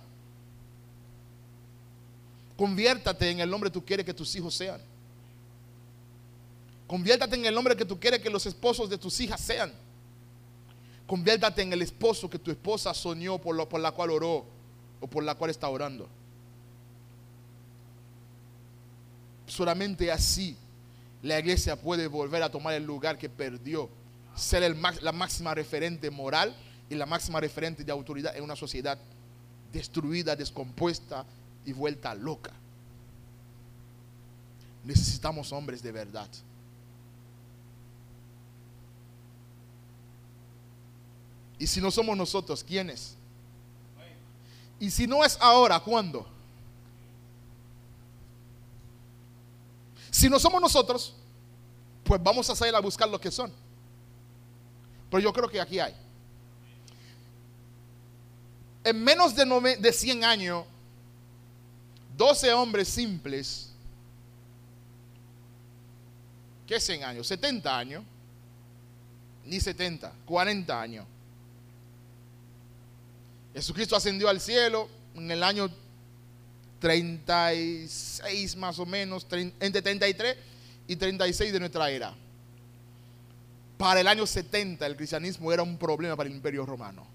A: Conviértate en el hombre que tú quieres que tus hijos sean. Conviértate en el hombre que tú quieres que los esposos de tus hijas sean. Conviértate en el esposo que tu esposa soñó por, lo, por la cual oró o por la cual está orando. Solamente así la iglesia puede volver a tomar el lugar que perdió, ser la máxima referente moral y la máxima referente de autoridad en una sociedad destruida, descompuesta y vuelta loca. Necesitamos hombres de verdad. Y si no somos nosotros, ¿quiénes? Y si no es ahora, ¿cuándo? Si no somos nosotros, pues vamos a salir a buscar lo que son. Pero yo creo que aquí hay. En menos de, de 100 años, 12 hombres simples, ¿qué 100 años? 70 años, ni 70, 40 años. Jesucristo ascendió al cielo en el año 36 más o menos, entre 33 y 36 de nuestra era. Para el año 70 el cristianismo era un problema para el imperio romano.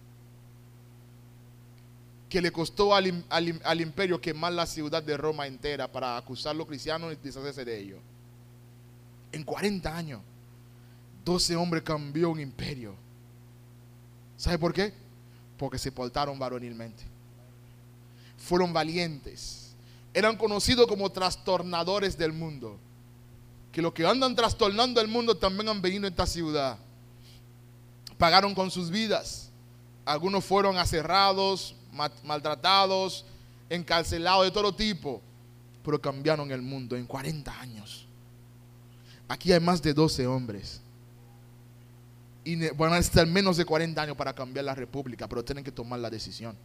A: Que le costó al, al imperio quemar la ciudad de Roma entera para acusar a los cristianos y deshacerse de ellos. En 40 años, 12 hombres cambió un imperio. ¿Sabe por qué? Porque se portaron varonilmente fueron valientes. Eran conocidos como trastornadores del mundo. Que los que andan trastornando el mundo también han venido a esta ciudad. Pagaron con sus vidas. Algunos fueron aserrados, maltratados, encarcelados de todo tipo. Pero cambiaron el mundo en 40 años. Aquí hay más de 12 hombres. Y van a estar menos de 40 años para cambiar la república, pero tienen que tomar la decisión.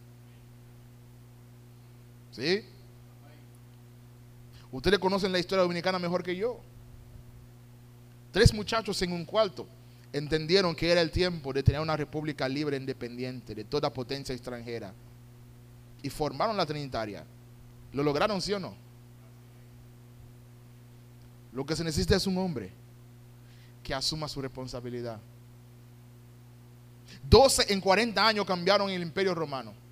A: ¿Sí? Ustedes conocen la historia dominicana mejor que yo. Tres muchachos en un cuarto entendieron que era el tiempo de tener una república libre independiente de toda potencia extranjera. Y formaron la Trinitaria. ¿Lo lograron, sí o no? Lo que se necesita es un hombre que asuma su responsabilidad. 12 en 40 años cambiaron el imperio romano.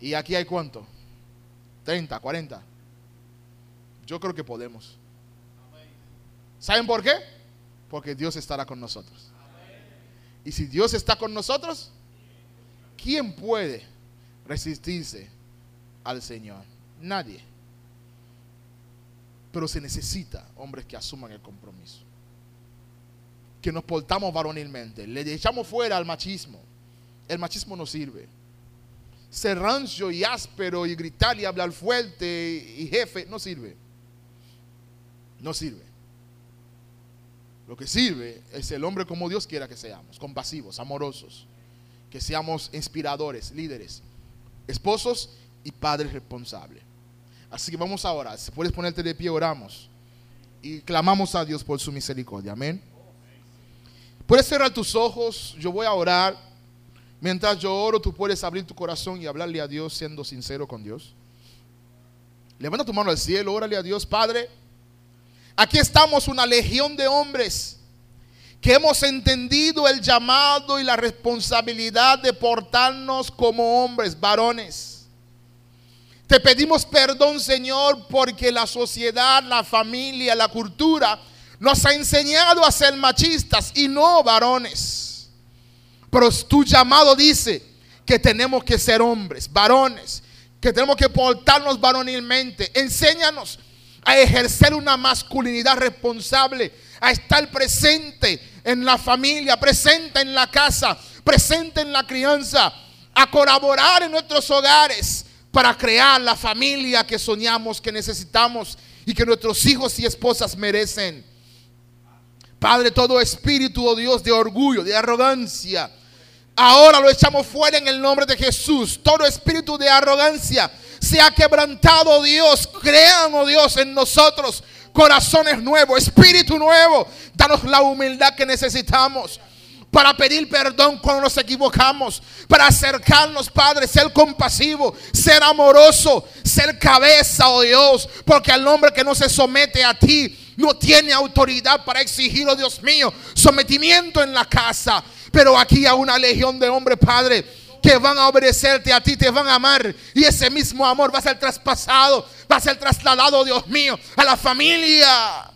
A: ¿Y aquí hay cuánto? 30, 40. Yo creo que podemos. ¿Saben por qué? Porque Dios estará con nosotros. Y si Dios está con nosotros, ¿quién puede resistirse al Señor? Nadie. Pero se necesita hombres que asuman el compromiso. Que nos portamos varonilmente. Le echamos fuera al machismo. El machismo no sirve. Ser rancio y áspero y gritar y hablar fuerte y jefe no sirve. No sirve. Lo que sirve es el hombre como Dios quiera que seamos, compasivos, amorosos, que seamos inspiradores, líderes, esposos y padres responsables. Así que vamos ahora, si puedes ponerte de pie, oramos y clamamos a Dios por su misericordia. Amén. Puedes cerrar tus ojos, yo voy a orar. Mientras yo oro, tú puedes abrir tu corazón y hablarle a Dios siendo sincero con Dios. Levanta tu mano al cielo, órale a Dios, Padre. Aquí estamos una legión de hombres que hemos entendido el llamado y la responsabilidad de portarnos como hombres, varones. Te pedimos perdón, Señor, porque la sociedad, la familia, la cultura nos ha enseñado a ser machistas y no varones. Pero tu llamado dice que tenemos que ser hombres, varones, que tenemos que portarnos varonilmente. Enséñanos a ejercer una masculinidad responsable, a estar presente en la familia, presente en la casa, presente en la crianza, a colaborar en nuestros hogares para crear la familia que soñamos, que necesitamos y que nuestros hijos y esposas merecen. Padre, todo espíritu, oh Dios, de orgullo, de arrogancia, ahora lo echamos fuera en el nombre de Jesús. Todo espíritu de arrogancia se ha quebrantado, Dios. Crean, oh Dios, en nosotros corazones nuevos, espíritu nuevo. Danos la humildad que necesitamos para pedir perdón cuando nos equivocamos, para acercarnos, Padre, ser compasivo, ser amoroso, ser cabeza, oh Dios, porque al hombre que no se somete a ti no tiene autoridad para exigir, oh Dios mío, sometimiento en la casa. Pero aquí hay una legión de hombres, Padre, que van a obedecerte a ti, te van a amar. Y ese mismo amor va a ser traspasado, va a ser trasladado, Dios mío, a la familia.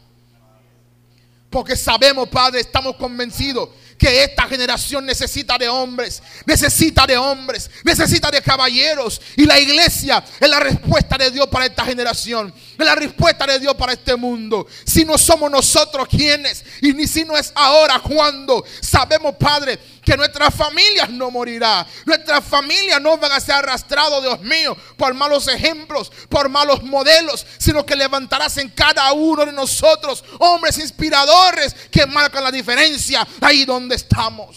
A: Porque sabemos, Padre, estamos convencidos que esta generación necesita de hombres, necesita de hombres, necesita de caballeros. Y la iglesia es la respuesta de Dios para esta generación, es la respuesta de Dios para este mundo. Si no somos nosotros quienes, y ni si no es ahora, cuando sabemos, Padre, que nuestras familias no morirán. Nuestras familias no van a ser arrastrados, Dios mío, por malos ejemplos, por malos modelos, sino que levantarás en cada uno de nosotros hombres inspiradores que marcan la diferencia ahí donde estamos.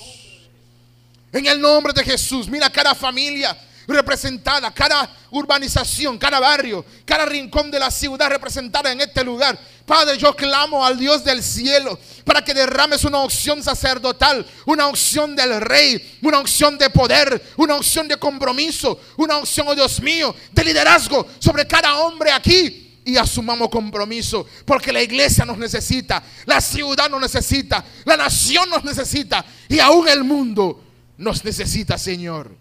A: En el nombre de Jesús, mira cada familia representada, cada urbanización, cada barrio, cada rincón de la ciudad representada en este lugar. Padre, yo clamo al Dios del cielo para que derrames una opción sacerdotal, una opción del rey, una opción de poder, una opción de compromiso, una opción, oh Dios mío, de liderazgo sobre cada hombre aquí y asumamos compromiso, porque la iglesia nos necesita, la ciudad nos necesita, la nación nos necesita y aún el mundo nos necesita, Señor.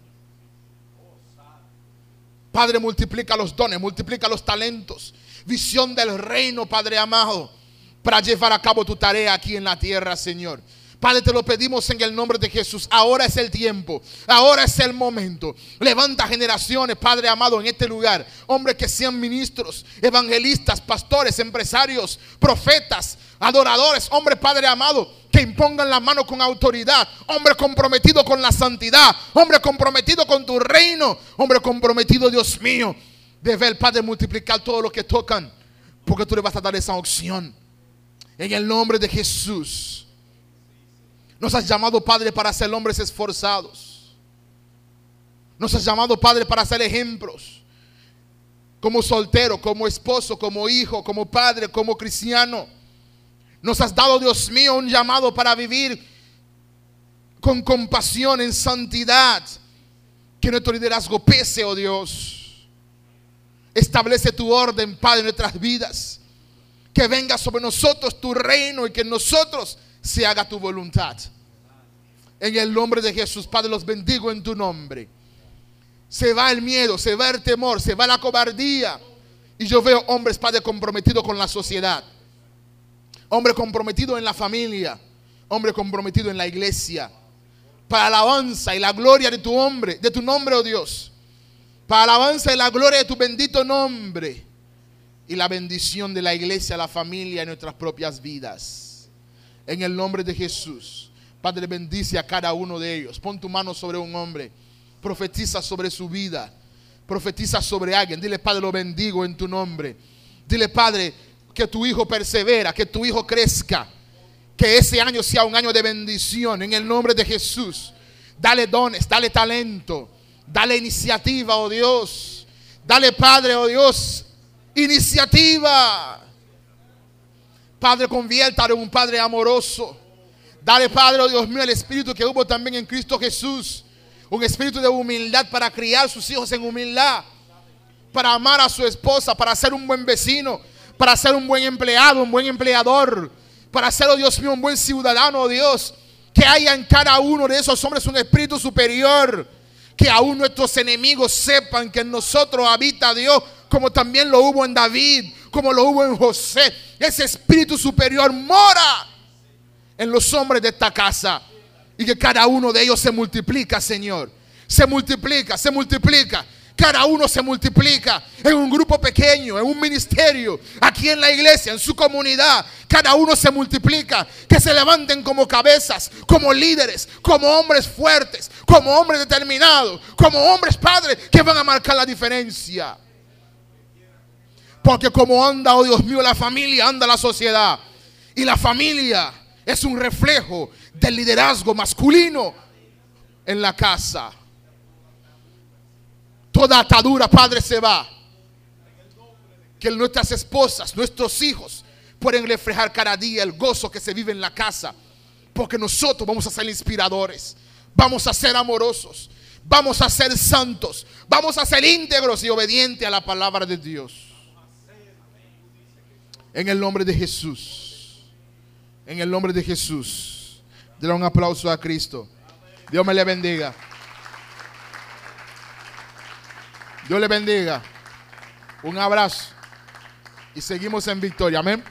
A: Padre, multiplica los dones, multiplica los talentos, visión del reino, Padre amado, para llevar a cabo tu tarea aquí en la tierra, Señor. Padre, te lo pedimos en el nombre de Jesús. Ahora es el tiempo, ahora es el momento. Levanta generaciones, Padre amado, en este lugar. Hombres que sean ministros, evangelistas, pastores, empresarios, profetas, adoradores. Hombres, Padre amado, que impongan la mano con autoridad. Hombre comprometido con la santidad. Hombre comprometido con tu reino. Hombre comprometido, Dios mío, de ver, Padre, multiplicar todo lo que tocan. Porque tú le vas a dar esa opción. En el nombre de Jesús. Nos has llamado, Padre, para ser hombres esforzados. Nos has llamado, Padre, para ser ejemplos. Como soltero, como esposo, como hijo, como padre, como cristiano. Nos has dado, Dios mío, un llamado para vivir con compasión, en santidad. Que nuestro liderazgo pese, oh Dios. Establece tu orden, Padre, en nuestras vidas. Que venga sobre nosotros tu reino y que nosotros se haga tu voluntad. En el nombre de Jesús, Padre, los bendigo en tu nombre. Se va el miedo, se va el temor, se va la cobardía. Y yo veo hombres, Padre, comprometidos con la sociedad. Hombre comprometido en la familia. Hombre comprometido en la iglesia. Para la alabanza y la gloria de tu hombre, de tu nombre, oh Dios. Para la alabanza y la gloria de tu bendito nombre. y la bendición de la iglesia, la familia y nuestras propias vidas. En el nombre de Jesús. Padre, bendice a cada uno de ellos. Pon tu mano sobre un hombre. Profetiza sobre su vida. Profetiza sobre alguien. Dile, Padre, lo bendigo en tu nombre. Dile, Padre, que tu hijo persevera, que tu hijo crezca. Que ese año sea un año de bendición en el nombre de Jesús. Dale dones, dale talento, dale iniciativa, oh Dios. Dale, Padre, oh Dios, iniciativa. Padre, conviértalo en un Padre amoroso. Dale, Padre, oh Dios mío, el espíritu que hubo también en Cristo Jesús. Un espíritu de humildad para criar sus hijos en humildad. Para amar a su esposa, para ser un buen vecino, para ser un buen empleado, un buen empleador. Para ser, oh Dios mío, un buen ciudadano, oh Dios. Que haya en cada uno de esos hombres un espíritu superior. Que aún nuestros enemigos sepan que en nosotros habita Dios, como también lo hubo en David, como lo hubo en José. Ese espíritu superior mora en los hombres de esta casa. Y que cada uno de ellos se multiplica, Señor. Se multiplica, se multiplica. Cada uno se multiplica en un grupo pequeño, en un ministerio, aquí en la iglesia, en su comunidad. Cada uno se multiplica. Que se levanten como cabezas, como líderes, como hombres fuertes, como hombres determinados, como hombres padres que van a marcar la diferencia. Porque como anda, oh Dios mío, la familia, anda la sociedad. Y la familia es un reflejo del liderazgo masculino en la casa. Toda atadura, Padre, se va. Que nuestras esposas, nuestros hijos pueden reflejar cada día el gozo que se vive en la casa. Porque nosotros vamos a ser inspiradores. Vamos a ser amorosos. Vamos a ser santos. Vamos a ser íntegros y obedientes a la palabra de Dios. En el nombre de Jesús. En el nombre de Jesús. Dale un aplauso a Cristo. Dios me le bendiga. Dios le bendiga. Un abrazo. Y seguimos en victoria. Amén.